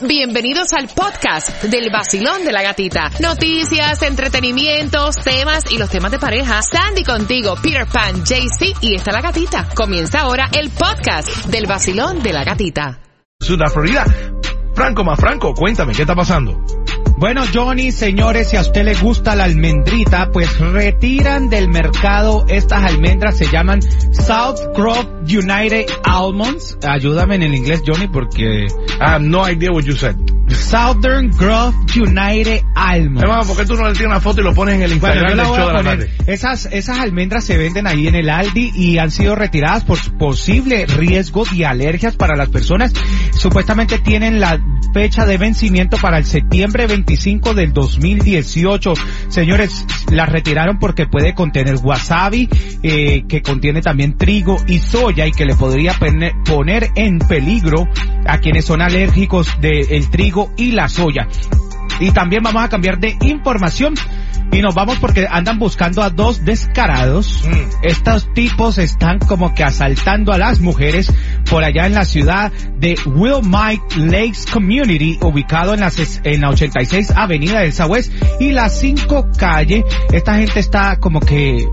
Bienvenidos al podcast del vacilón de la gatita. Noticias, entretenimientos, temas y los temas de pareja. Sandy contigo, Peter Pan, JC y está la gatita. Comienza ahora el podcast del vacilón de la gatita. Sudá, Florida. Franco más Franco, cuéntame, ¿qué está pasando? Bueno, Johnny, señores, si a usted le gusta la almendrita, pues retiran del mercado estas almendras, se llaman South Grove United Almonds. Ayúdame en el inglés, Johnny, porque... I have no idea what you said. Southern Grove United Almonds. Hermano, ¿por qué tú no le tiras una foto y lo pones en el Bueno, Instagram yo la voy a poner. Esas, esas almendras se venden ahí en el Aldi y han sido retiradas por posible riesgo de alergias para las personas. Supuestamente tienen la fecha de vencimiento para el septiembre 25 del 2018. Señores, las retiraron porque puede contener wasabi, eh, que contiene también trigo y soya y que le podría poner en peligro a quienes son alérgicos del trigo y la soya. Y también vamos a cambiar de información y nos vamos porque andan buscando a dos descarados. Mm. Estos tipos están como que asaltando a las mujeres por allá en la ciudad de Wilmite Lakes Community, ubicado en la, en la 86 Avenida del Southwest y la 5 calle. Esta gente está como que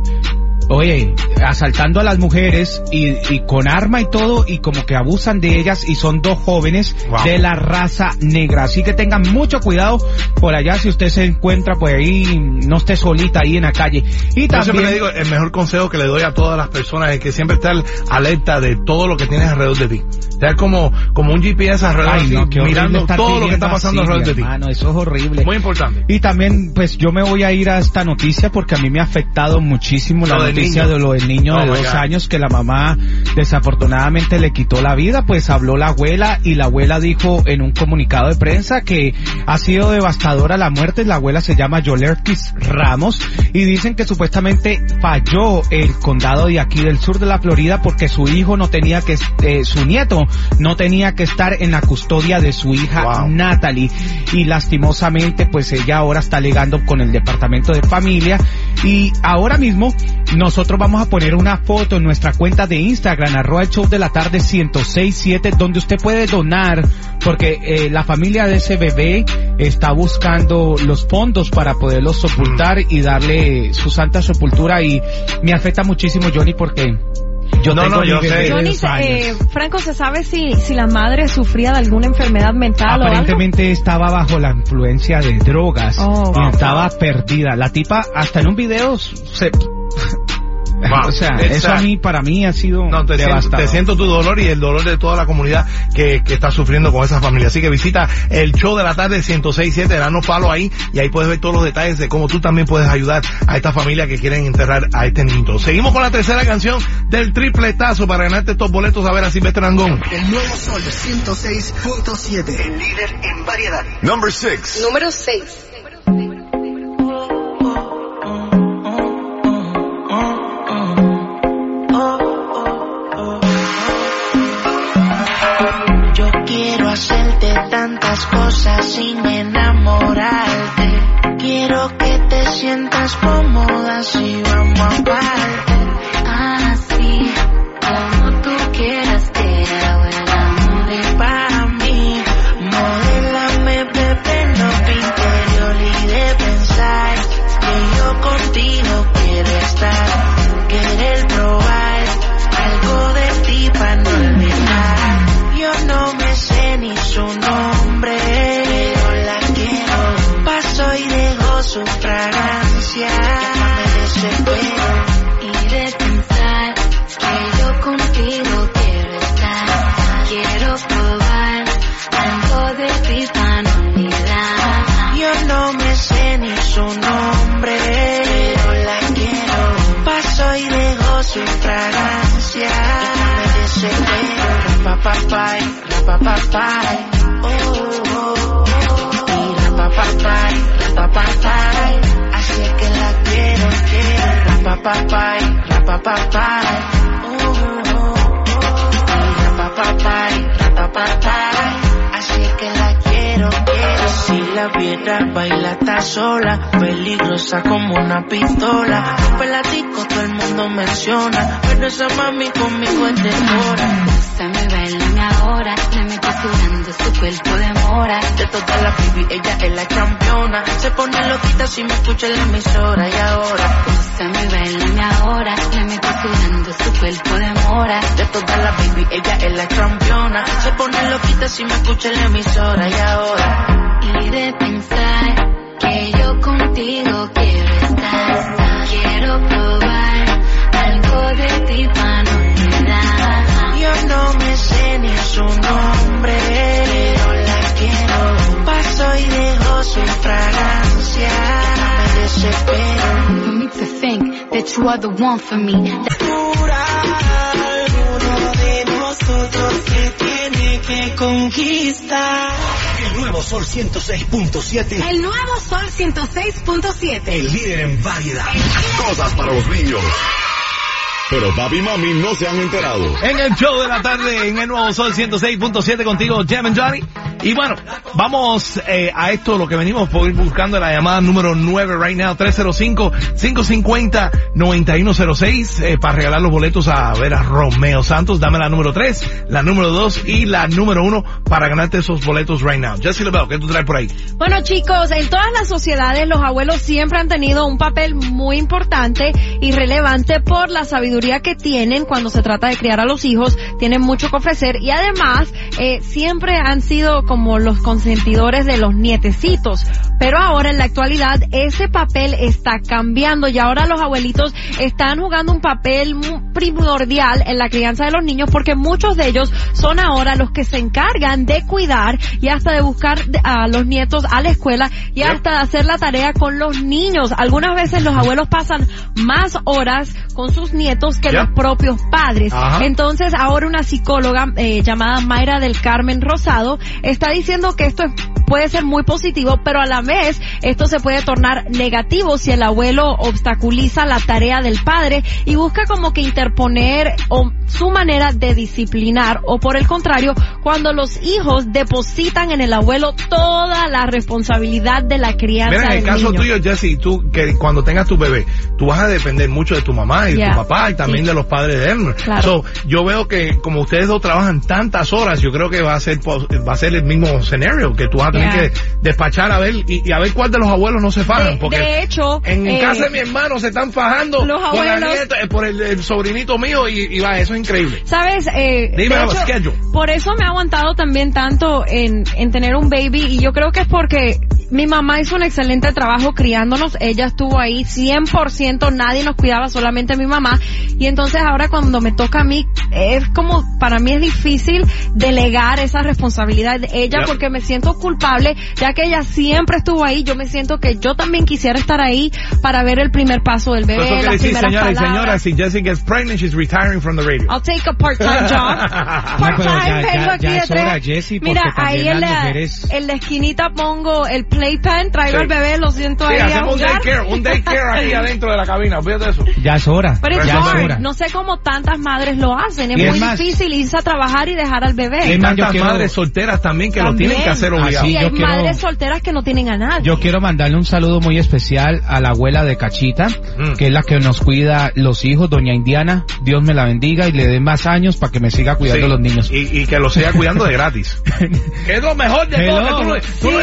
Oye, asaltando a las mujeres y, y con arma y todo y como que abusan de ellas y son dos jóvenes Wow. de la raza negra. Así que tengan mucho cuidado por allá si usted se encuentra por ahí, no esté solita ahí en la calle. Y Yo siempre le también, digo, el mejor consejo que le doy a todas las personas es que siempre estar alerta de todo lo que tienes alrededor de ti. Sea como, como un GPS alrededor ay de ti, no, mirando estar todo lo que está pasando así, alrededor de mi ti. hermano, eso es horrible. Muy importante. Y también, pues yo me voy a ir a esta noticia porque a mí me ha afectado muchísimo la del noticia niño. de lo del niño Oh, de my dos años que la mamá desafortunadamente le quitó la vida. Pues habló la abuela y la abuela dijo en un comunicado de prensa que ha sido devastadora la muerte. La abuela se llama Yolerkis Ramos y dicen que supuestamente falló el condado de aquí del sur de la Florida porque su hijo no tenía que, eh, su nieto no tenía que estar en la custodia de su hija Wow. Natalie y lastimosamente pues ella ahora está alegando con el departamento de familia y ahora mismo nosotros vamos a poner una foto en nuestra cuenta de Instagram arroba el show de la tarde 1067 donde usted puede donar porque eh, la familia de ese bebé está buscando los fondos para poderlo sepultar y darle su santa sepultura y me afecta muchísimo Johnny porque yo No, tengo no, yo sé. Johnny, eh, Franco, ¿se sabe si, si la madre sufría de alguna enfermedad mental o algo? Aparentemente estaba bajo la influencia de drogas Oh. y estaba perdida. La tipa hasta en un video se... Wow. o sea, eso a mí, para mí ha sido No, te siento, devastador. te siento tu dolor y el dolor de toda la comunidad que, que está sufriendo con esa familia. Así que visita el show de la tarde 106.7, danos palo ahí y ahí puedes ver todos los detalles de cómo tú también puedes ayudar a esta familia que quieren enterrar a este niño. Seguimos con la tercera canción del tripletazo para ganarte estos boletos a ver a Silvestre Angón. El nuevo Sol 106.7. El líder en variedad. Number six. Número 6. Rapapapay, rapapapay. Oh, oh, oh. Y rapapapay, rapapapay. Así es que la quiero, quiero. Rapapapay, rapapapay. Oh, oh, oh. Y rapapapay, rapapapay. Así es que la quiero, quiero. Si la viera baila está sola, peligrosa como una pistola. Pelatico todo el mundo menciona, pero esa mami conmigo es de hora. Gózame, bailame ahora. Le meto sudando su cuerpo de mora. De todas las baby, ella es la campeona. Se pone loquita si me escucha en la emisora y ahora. Gózame, bailame ahora. Le meto sudando su cuerpo de mora. De todas las baby, ella es la campeona. Se pone loquita si me escucha en la emisora y ahora. Y de pensar que yo contigo quiero estar. Quiero probar algo de ti para no me sé ni su nombre, pero la quiero. Paso y dejo su fragancia. Me desespero. For me to think that you are the one for me. Alguno de nosotros se tiene que conquistar. El nuevo Sol 106.7. El nuevo Sol 106.7. El líder en variedad. Cosas para los niños. Pero papi y mami no se han enterado. En el show de la tarde, en el nuevo Sol 106.7 contigo, Jam and Johnny. Y bueno, vamos eh, a esto, lo que venimos por ir buscando la llamada número 9 right now, 305-550-9106, eh, para regalar los boletos a ver a Romeo Santos. Dame la número 3, la número 2 y la número 1 para ganarte esos boletos right now. Jesse Lebel, ¿qué tú traes por ahí? Bueno chicos, en todas las sociedades los abuelos siempre han tenido un papel muy importante y relevante por la sabiduría que tienen cuando se trata de criar a los hijos, tienen mucho que ofrecer y además eh, siempre han sido como los consentidores de los nietecitos. Pero ahora en la actualidad ese papel está cambiando y ahora los abuelitos están jugando un papel primordial en la crianza de los niños porque muchos de ellos son ahora los que se encargan de cuidar y hasta de buscar a los nietos a la escuela y hasta de hacer la tarea con los niños. Algunas veces los abuelos pasan más horas con sus nietos que los propios padres. Ajá. Entonces ahora una psicóloga eh, llamada Mayra del Carmen Rosado está diciendo que esto es- puede ser muy positivo, pero a la vez esto se puede tornar negativo si el abuelo obstaculiza la tarea del padre y busca como que interponer o su manera de disciplinar o por el contrario, cuando los hijos depositan en el abuelo toda la responsabilidad de la crianza Mira, en el del caso niño. tuyo, Jesse, tú, que cuando tengas tu bebé, tú vas a depender mucho de tu mamá y de Yeah. tu papá y también Sí. de los padres de él. Claro. So, yo veo que como ustedes dos trabajan tantas horas, yo creo que va a ser va a ser el mismo escenario, que tú vas a tener Yeah. que despachar a ver y, y a ver cuál de los abuelos no se fajan. De, porque de hecho, en eh, casa de mi hermano se están fajando los por, la abuelos- nieta- eh, por el, el sobrinito mío y, y va, eso es increíble. Sabes, eh, Dime de hecho, por eso me ha aguantado también tanto en, en tener un baby y yo creo que es porque mi mamá hizo un excelente trabajo criándonos, ella estuvo ahí 100%, nadie nos cuidaba, solamente mi mamá y entonces ahora cuando me toca a mí es como, para mí es difícil delegar esa responsabilidad de ella porque me siento culpable ya que ella siempre estuvo ahí, yo me siento que yo también quisiera estar ahí para ver el primer paso del bebé, quiere las decir, primeras palabras. señoras, si Jessie gets pregnant, she's retiring from the radio. I'll take a part-time job. Part-time, aquí ya de es tres. hora, Jessie, porque Mira, ahí en la, mujeres- en la esquinita pongo el playpen, traigo Sí. al bebé, lo siento Sí, ahí a hacemos un jugar. daycare, un daycare aquí adentro de la cabina, fíjate eso. Ya es hora. Pero ya es hard. hora. No sé cómo tantas madres lo hacen. Es Y es muy más- difícil irse a trabajar y dejar al bebé. Hay Es tantas quiero- madres solteras también que lo También. tienen que hacer obligado. Así y yo hay quiero- madres solteras que no tienen a nadie. Yo quiero mandarle un saludo muy especial a la abuela de Cachita, Mm. que es la que nos cuida los hijos, doña Indiana. Dios me la bendiga y le dé más años para que me siga cuidando Sí, los niños. Y, y que lo siga cuidando de gratis. es lo mejor de Hello. todo. que Tú, tú Sí, no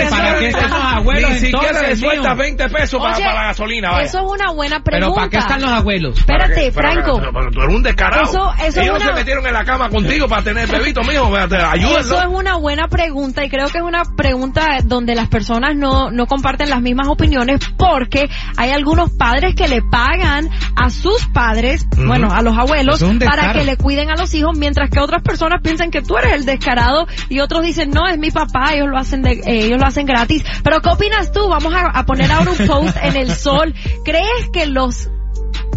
es los abuelos, Ni siquiera le sueltas mío? 20 pesos para, Oye, para la gasolina. Vaya. Eso es una buena Pero pregunta. ¿para qué están los abuelos? Espérate, Para que- para Franco. pero tú eres un descarado. Eso- eso es Ellos una- se metieron en la cama contigo para tener bebito, mijo. Ayúdenlo. Eso es una buena pregunta y creo que es una pregunta donde las personas no, no comparten las mismas opiniones porque hay algunos padres que le pagan a sus padres, Ujú. bueno, a los abuelos, es para que le cuiden a los hijos, mientras que otras personas piensan que tú eres el descarado y otros dicen, no, es mi papá, ellos lo hacen, de, eh, ellos lo hacen gratis. Pero ¿qué opinas tú? Vamos a, a poner ahora un post en el sol. ¿Crees que los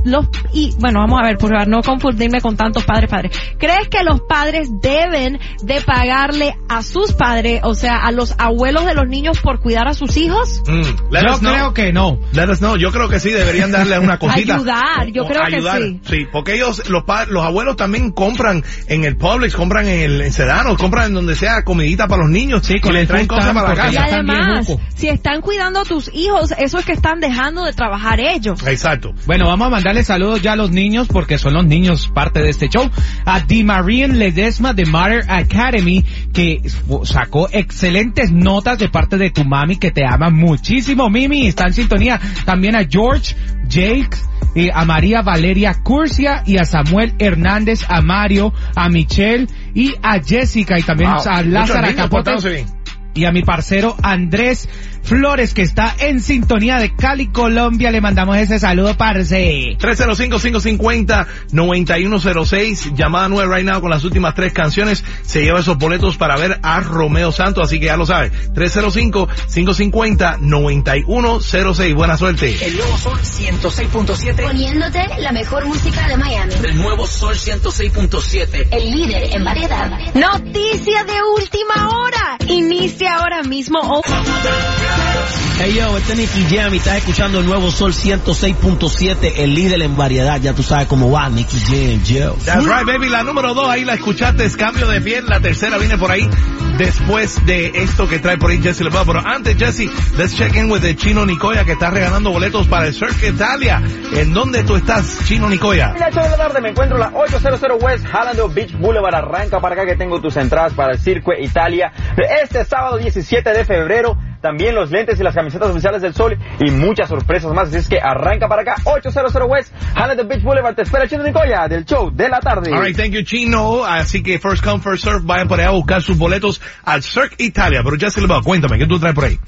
los y bueno vamos a ver por no confundirme con tantos padres padres crees que los padres deben de pagarle a sus padres o sea a los abuelos de los niños por cuidar a sus hijos Mm, Yo know. creo que no. Let us know. Yo creo que sí, deberían darle una cosita. Ayudar, yo O- creo que ayudar. sí. porque ellos, los pa- los abuelos también compran en el Publix, compran en el en Sedano, compran en donde sea comidita para los niños. Sí, y con le traen cosas para la y casa. bien además si están cuidando a tus hijos eso es que están dejando de trabajar ellos Exacto. Bueno, vamos a mandar mandarle saludos ya a los niños, porque son los niños parte de este show. A Marian Ledesma de Mother Academy, que sacó excelentes notas de parte de tu mami, que te ama muchísimo, Mimi, está en sintonía. También a George, Jake, eh, a María Valeria Curcia y a Samuel Hernández, a Mario, a Michelle y a Jessica y también Wow, a niños Capote y a mi parcero Andrés Flores que está en sintonía de Cali, Colombia. Le mandamos ese saludo, parce. 305-550-9106. Llamada nueva right now con las últimas tres canciones. Se lleva esos boletos para ver a Romeo Santos, así que ya lo sabes. 305-550-9106. Buena suerte. El nuevo Sol 106.7. Poniéndote la mejor música de Miami. El nuevo Sol 106.7. El líder en variedad. Noticia de última hora. Inicia ahora mismo. Oh, Hey yo, este es Nicky Jam y estás escuchando el nuevo Sol 106.7, el líder en variedad. Ya tú sabes cómo va, Nicky Jam, yo. That's right, baby. La número dos, ahí la escuchaste, es cambio de piel. La tercera viene por ahí después de esto que trae por ahí Jesse LeBlanc. Pero antes, Jesse, let's check in with the Chino Nicoya que está regalando boletos para el Cirque Italia. ¿En dónde tú estás, Chino Nicoya? En las 8 de la tarde me encuentro en la 800 West Hallando Beach Boulevard. Arranca para acá que tengo tus entradas para el Circo Italia. Este sábado 17 de febrero. También los lentes y las camisetas oficiales del sol y muchas sorpresas más. Así es que arranca para acá 800 West Hallando Beach Boulevard. Te espera Chino Nicoya del show de la tarde. All right, thank you, Chino. Así que first come, first serve. Vayan por allá a buscar sus boletos al Cirque Italia. Pero Jesse LeBlanc, cuéntame, ¿qué tú traes por ahí?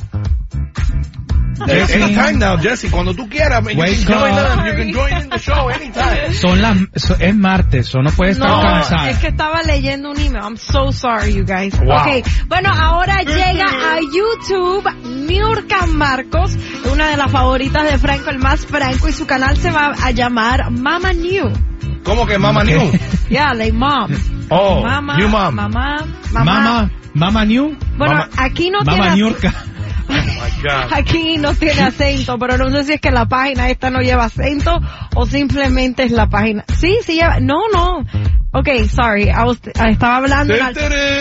Jesse. Anytime now, Jesse. Cuando tú quieras, you Wake can, join up. them. you can join in the show anytime. Son las, so- es martes, so no puede estar No, cansada. es que estaba leyendo un email. I'm so sorry, you guys. Wow. Okay, bueno, ahora llega a YouTube Niurka Marcos, una de las favoritas de Franco, el más franco, y su canal se va a llamar Mama New. ¿Cómo que Mama New? Yeah, like mom. Oh, Mama, New Mom. Mamá, mamá. Mama, Mama New, Bueno, Mama- aquí no Mama tiene... Niurka. Oh. Aquí no tiene acento, pero no sé si es que la página esta no lleva acento o simplemente es la página. Sí, sí lleva. No, no. Okay, sorry. I was- estaba hablando. No,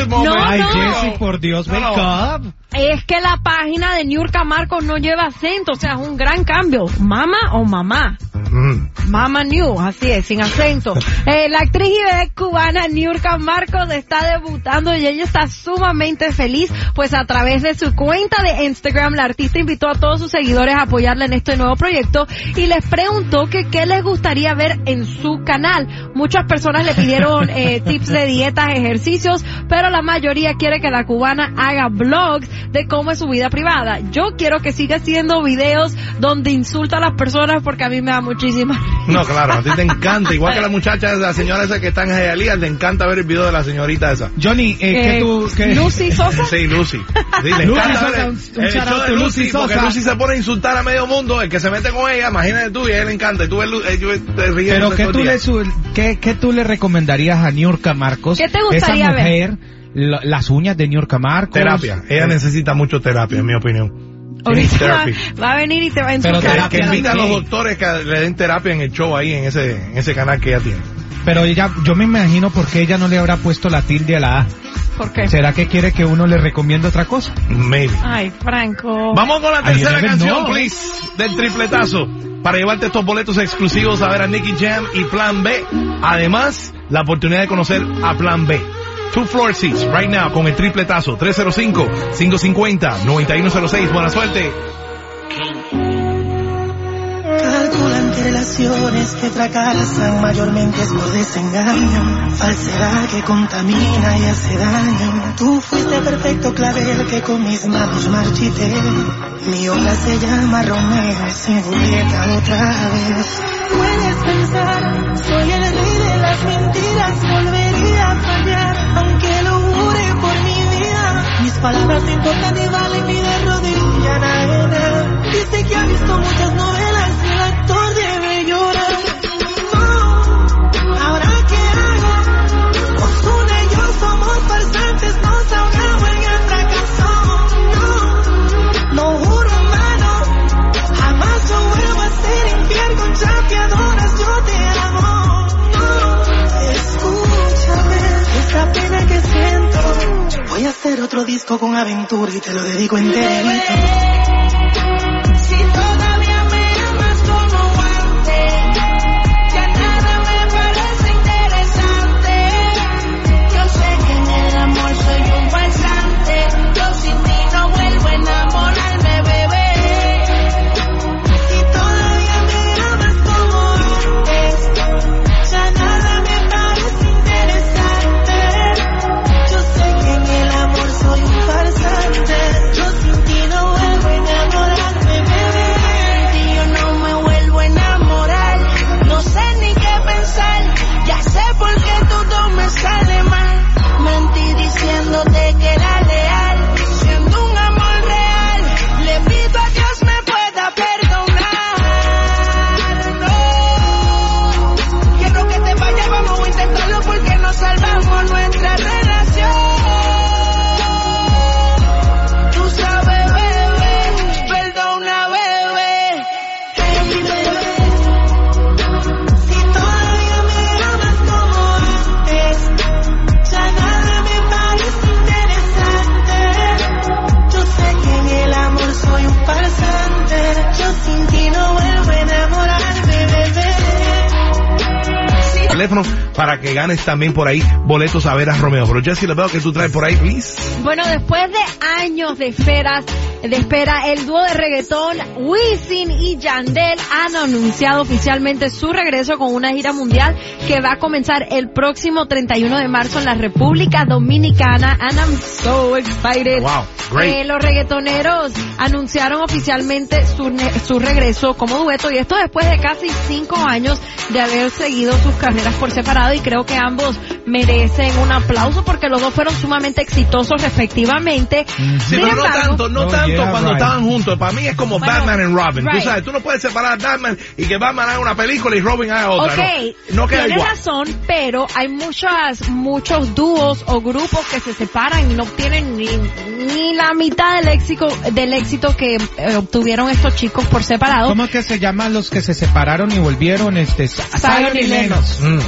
momento. Ay, no. Jesse, por Dios, No, wake no. up. Es que la página de Niurka Marcos no lleva acento, o sea, es un gran cambio. Mama o mamá. Mm. Mama New, así es, sin acento. Eh, la actriz y vedette cubana Niurka Marcos está debutando y ella está sumamente feliz, pues a través de su cuenta de Instagram la artista invitó a todos sus seguidores a apoyarla en este nuevo proyecto y les preguntó que qué les gustaría ver en su canal. Muchas personas le pidieron eh, tips de dietas, ejercicios, pero la mayoría quiere que la cubana haga vlogs de cómo es su vida privada. Yo quiero que siga haciendo videos donde insulta a las personas porque a mí me da muchísima No, claro, a ti te encanta. Igual que la muchacha, la señora esa que está en Hialeah, le encanta ver el video de la señorita esa. Johnny, eh, Eh, tú. Lucy Sosa. Sí, Lucy. Sí, le Lucy encanta Sosa, ver un- un el shout show out de to Lucy, porque. Lucy se pone a insultar a medio mundo. El que se mete con ella, imagínate tú, y a él le encanta. Y tú ves, eh, yo- te ríes Pero ¿qué tú, le, su- qué, qué tú le recomendarías a Niurka Marcos? ¿Qué te gustaría Esa ver? mujer, la- las uñas de Niurka Marcos. Terapia. Ella necesita mucho terapia, en mi opinión. Ahorita va, va a venir y te va a Pero insultar. Que, invita a los doctores que le den terapia en el show ahí, en ese, en ese canal que ella tiene. Pero ella, yo me imagino por qué ella no le habrá puesto la tilde a la A. ¿Por qué? ¿Será que quiere que uno le recomiende otra cosa? Maybe. Ay, Franco. Vamos con la tercera canción, know. please, del tripletazo. Para llevarte estos boletos exclusivos a ver a Nicky Jam y Plan B. Además, la oportunidad de conocer a Plan B. Two floor seats, right now, con el tripletazo. 305-550-9106. Buena suerte. Relaciones que fracasan mayormente es por desengaño, falsedad que contamina y hace daño. Tú fuiste perfecto clavel que con mis manos marchité. Mi obra se llama Romeo, sin Julieta otra vez. Puedes pensar, soy el rey de las mentiras, volvería a fallar, aunque lo jure por mi vida. Mis palabras importan ni valen ni otro disco con aventura y te lo dedico enterito. Teléfono para que ganes también por ahí boletos a ver a Romeo. Pero Jessy, le veo que tú traes por ahí, please. Bueno, después de años de esperas, de espera, el dúo de reggaetón Wisin y Yandel han anunciado oficialmente su regreso con una gira mundial que va a comenzar el próximo 31 de marzo en la República Dominicana. And I'm so excited. Wow, great. Eh, los reggaetoneros anunciaron oficialmente su, su regreso como dueto y esto después de casi cinco años de haber seguido sus carreras por separado y creo que ambos merecen un aplauso porque los dos fueron sumamente exitosos respectivamente. Sí, Sin pero no embargo- tanto, no tanto yeah, cuando right. estaban juntos. Para mí es como Bueno, Batman and Robin. Tú right. sabes, tú no puedes separar a Batman y que Batman haga una película y Robin haga otra. Ok, No, no queda tienes igual. razón, pero hay muchas, muchos dúos o grupos que se separan y no obtienen ni, ni la mitad del éxito, del éxito que eh, obtuvieron estos chicos por separado. ¿Cómo es que se llaman los que se separaron y volvieron? Este, Zion y Lennox. Mm.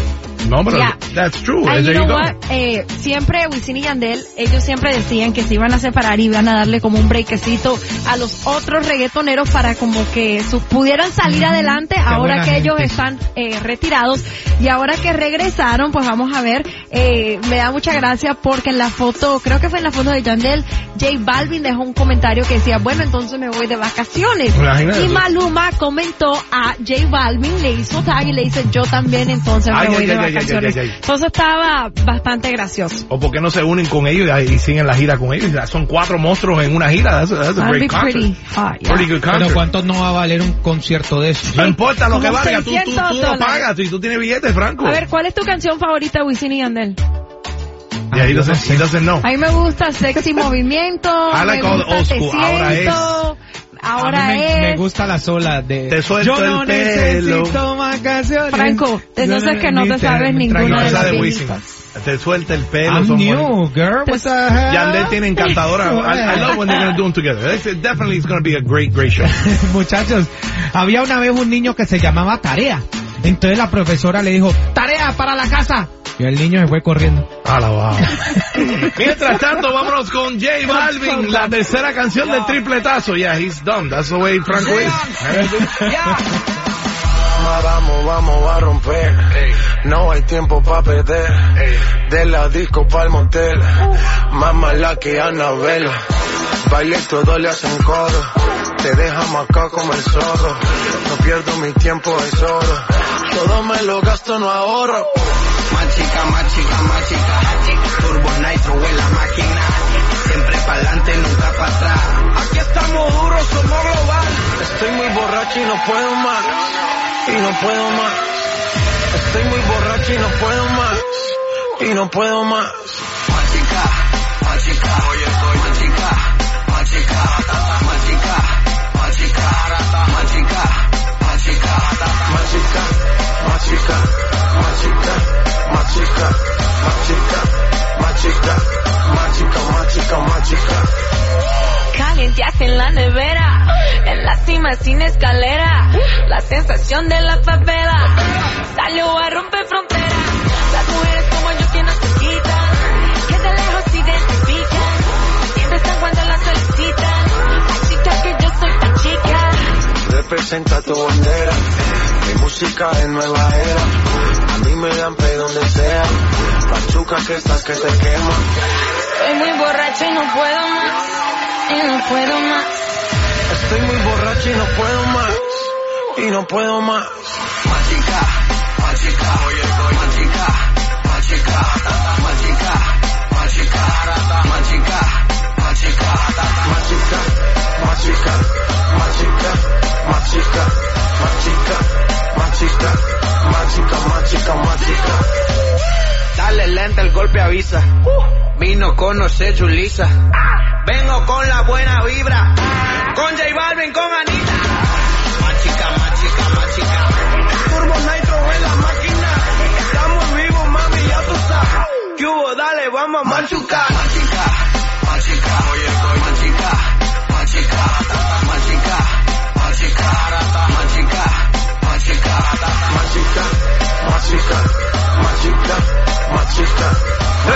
No, pero Yeah. that's true. You know what? Eh, siempre Wisin y Yandel, ellos siempre decían que se iban a separar y iban a darle como un breakcito a los otros reggaetoneros para como que su- pudieran salir adelante ahora que ellos gente. están eh, retirados y ahora que regresaron, pues vamos a ver, eh, me da mucha gracia porque en la foto, creo que fue en la foto de Yandel, J Balvin dejó un comentario que decía, bueno, entonces me voy de vacaciones. Imagínate Y. Maluma comentó a J Balvin, le hizo tag y le dice, yo también entonces me Ay, voy ay, de ay, vacaciones. Ay, ay. Entonces estaba bastante gracioso. O por qué no se unen con ellos y, y siguen la gira con ellos. Son cuatro monstruos en una gira. That's that's a That'd great be concert. pretty hot, yeah. Pretty good Pero. ¿cuánto no va a valer un concierto de eso? No importa lo que valga, tú, tú, 600 tú lo pagas y tú tienes billetes, Franco. A ver, ¿cuál es tu canción favorita de Wisin y Yandel? Y ahí yo no doesn't, he doesn't know. A mí me gusta Sexy Movimiento, I like me all the gusta old Te school. Ahora es- Siento, ahora a mí me, me es... gusta la sola de Te suelto Yo no el pelo. necesito más canciones. Franco, entonces que no te sabes ninguna No, de las. Te suelta el pelo. I'm new, girl. What the hell? Yandel tiene encantadora. I, I love when they're going to do them together. It's, it definitely is going to be a great, great show. Muchachos, había una vez un niño que se llamaba Tarea. Entonces la profesora le dijo, Tarea para la casa. Y el niño se fue corriendo. Alabado. Mientras tanto, vámonos con J Balvin, la tercera canción del tripletazo. Yeah, he's done. That's the way Franco is. Vamos, vamos a romper. No hay tiempo para perder. De la disco pa'l motel. Más mala que Anabel. Baile todo le hacen coro. Te deja acá como el zorro. No pierdo mi tiempo, es oro. Todo me lo gasto, no ahorro. Más chica, más chica, más chica. Turbo Nitro en la máquina. Siempre pa'lante, nunca para atrás. Aquí estamos duros, somos global. Estoy muy borracho y no puedo más. Y no puedo más. Estoy muy borracho y no puedo más. Y no puedo más. Más chica, más chica. Oye, soy más chica, más chica. Más chica, más chica. Más chica, más chica. Más chica, más chica, más chica, más chica, más chica, más chica, más chica, más chica, más chica. Calienteaste en la nevera, en la cima sin escalera, la sensación de la favela salió a romper fronteras. Las mujeres como yo que no se quitan, que de lejos se identifican, siempre están cuando las solicitan. Chica que yo soy tan chica. Representa tu bandera, mi música es nueva era. A mí me dan pe donde sea, pachuca que estás que te quema. Estoy muy borracho y no puedo más, y no puedo más. Estoy muy borracho y no puedo más, y no puedo más. Más chica, más chica. Oye, soy más chica, más chica. Más chica, más chica más chica, más chica. Dale lenta, el golpe avisa. Uh. Vino con no Julisa. Ah. Vengo con la buena vibra. Ah. Con J Balvin, con Anita. Más chica, más. Turbo Nitro en la máquina. Estamos vivos, mami, ya tú sabes. ¿Qué hubo? Dale, vamos a machucar. Más chica, más chica. Oye, más chica, más chica, más chica.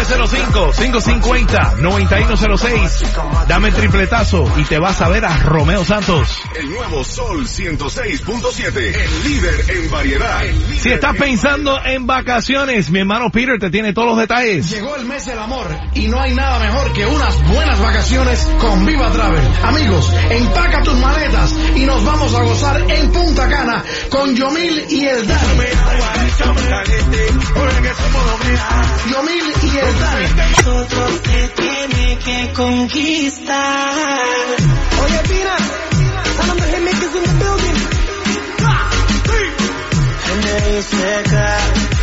305-550-9106. Dame el tripletazo y te vas a ver a Romeo Santos. El nuevo Sol 106.7, el líder en variedad. Si estás pensando en vacaciones, mi hermano Peter te tiene todos los detalles. Llegó el mes del amor y no hay nada mejor que unas buenas vacaciones con Viva Travel. Amigos, empaca tus maletas y nos vamos a gozar en Punta Cana con Yomil y el Dani. Yomil y el. Nosotros te tiene que conquistar. Oye, Pina, 'em the hitmakers in the building. Golden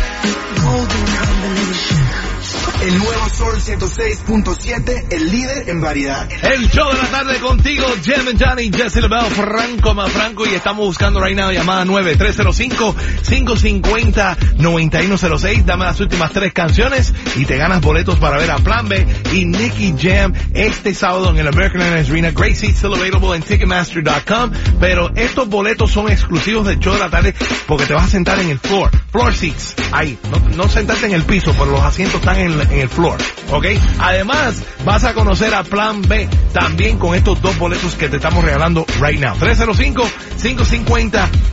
Nuevo Sol 106.7, el líder en variedad. El show de la tarde contigo, Jem and Johnny, Jesse LaBelle, Franco más Franco y estamos buscando right now llamada 9305-550-9106. Dame las últimas tres canciones y te ganas boletos para ver a Plan B y Nicky Jam este sábado en el American Airlines Arena. Great seats still available en Ticketmaster.com. Pero estos boletos son exclusivos del show de la tarde porque te vas a sentar en el floor. Floor seats. Ahí. No, no sentarte en el piso, pero los asientos están en, en el floor. ¿Ok? Además, vas a conocer a Plan B también con estos dos boletos que te estamos regalando right now.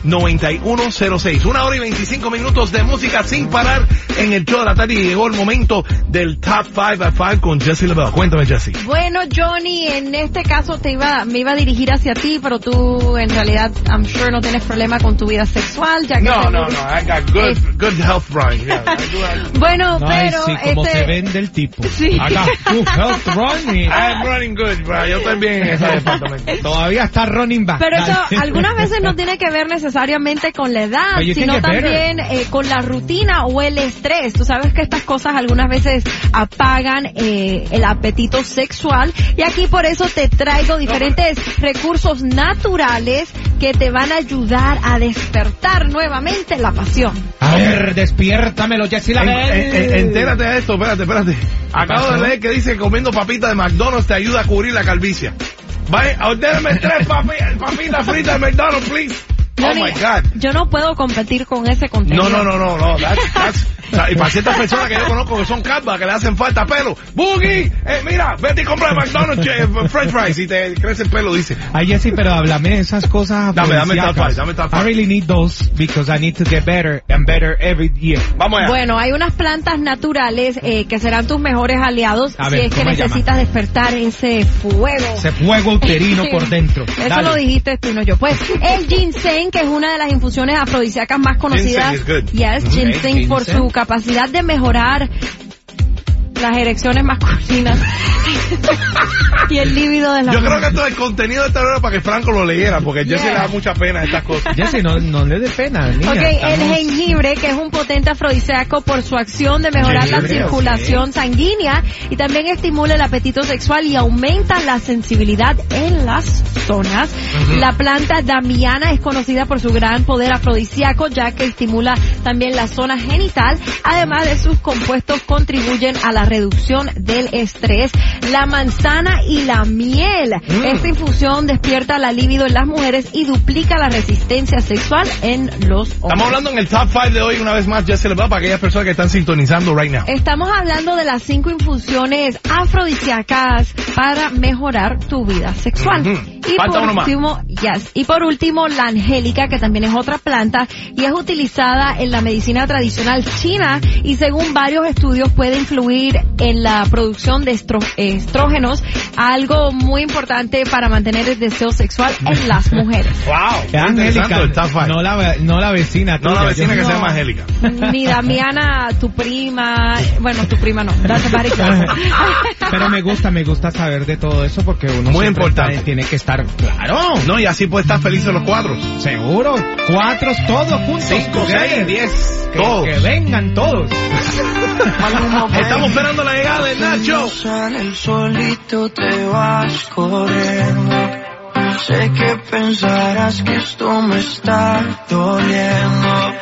305-550-9106. Una hora y 25 minutos de música sin parar en el show de la tarde y llegó el momento del Top 5 at 5 con Jesse LaBelle. Cuéntame, Jesse. Bueno, Johnny, en este caso te iba, me iba a dirigir hacia ti, pero tú en realidad, I'm sure no tienes problema con tu vida sexual, ya que No, no, no. I got good, good health, Brian. Yeah, I do have- Bueno, pero sí, como este, se vende el tipo. Sí. Acá, uh, health running. I'm running good, Brian. Yo también en ese departamento. Todavía está running back. Pero eso algunas veces no tiene que ver necesariamente con la edad, sino también eh, con la rutina o el estrés. Tú sabes que estas cosas algunas veces apagan eh, el apetito sexual y aquí por eso te traigo diferentes recursos naturales que te van a ayudar a despertar nuevamente la pasión. A ver, despiértamelo, Jessy en- en- entérate de esto, espérate, espérate. Acabo de leer que dice que comiendo papitas de McDonald's te ayuda a cubrir la calvicie. Vaya, ordéname tres papi- papitas fritas de McDonald's, please. Oh my God. Yo no puedo competir con ese contenido. No, no, no, no, no. That's, sea, y para ciertas personas que yo conozco que son calvas, que le hacen falta pelo. Boogie, eh, mira, vete y compra de McDonald's eh, French fries y te crece el pelo, dice. Ay, Jessy, pero háblame de esas cosas Dame, dame top five, dame top I really need those because I need to get better and better every year. Vamos allá. Bueno, hay unas plantas naturales eh, que serán tus mejores aliados A si ver, es que ¿cómo se necesitas despertar ese fuego. Ese fuego uterino por dentro. Eso Dale. lo dijiste tú, no yo. Pues el ginseng, que es una de las infusiones afrodisíacas más conocidas. Ginseng is good. Yes, Mhm. ginseng El por ginseng. su capacidad de mejorar las erecciones masculinas y el líbido de la Yo creo que esto es el contenido de esta hora para que Franco lo leyera, porque a Jesse Yeah. le da mucha pena estas cosas. Jessy, no, no le dé pena, niña. Ok, el jengibre, que es un potente afrodisíaco por su acción de mejorar la Jengibre, circulación sanguínea y también estimula el apetito sexual y aumenta la sensibilidad en las zonas. La planta damiana es conocida por su gran poder afrodisíaco, ya que estimula también la zona genital. Además de sus compuestos contribuyen a la reducción del estrés. La manzana y la miel. Esta infusión despierta la libido en las mujeres y duplica la resistencia sexual en los hombres. Estamos hablando en el top 5 de hoy, una vez más, Jesse le va para aquellas personas que están sintonizando right now. Estamos hablando de las cinco infusiones afrodisíacas para mejorar tu vida sexual. Ujú. Y Falta por uno más. último, yes. Y por último, la angélica, que también es otra planta y es utilizada en la medicina tradicional china y según varios estudios puede influir en la producción de estro- estrógenos, algo muy importante para mantener el deseo sexual en las mujeres. Wow, Qué Angélica, el top 5. no la, no la vecina. No la tuya, vecina yo- que se No. llama Angélica. Ni Damiana, tu prima, bueno, tu prima no, example. Pero me gusta, me gusta saber de todo eso porque uno Muy importante. tiene que estar claro. No, y así puede estar felices los cuadros. Seguro. Cuatro, todos juntos. Cinco, seis, diez, Que, todos. que vengan todos. Estamos esperando la llegada de Nacho. El solito te vas corriendo. Sé que pensarás que esto me está doliendo.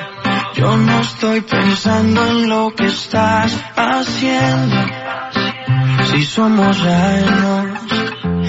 Yo no estoy pensando en lo que estás haciendo. Si somos años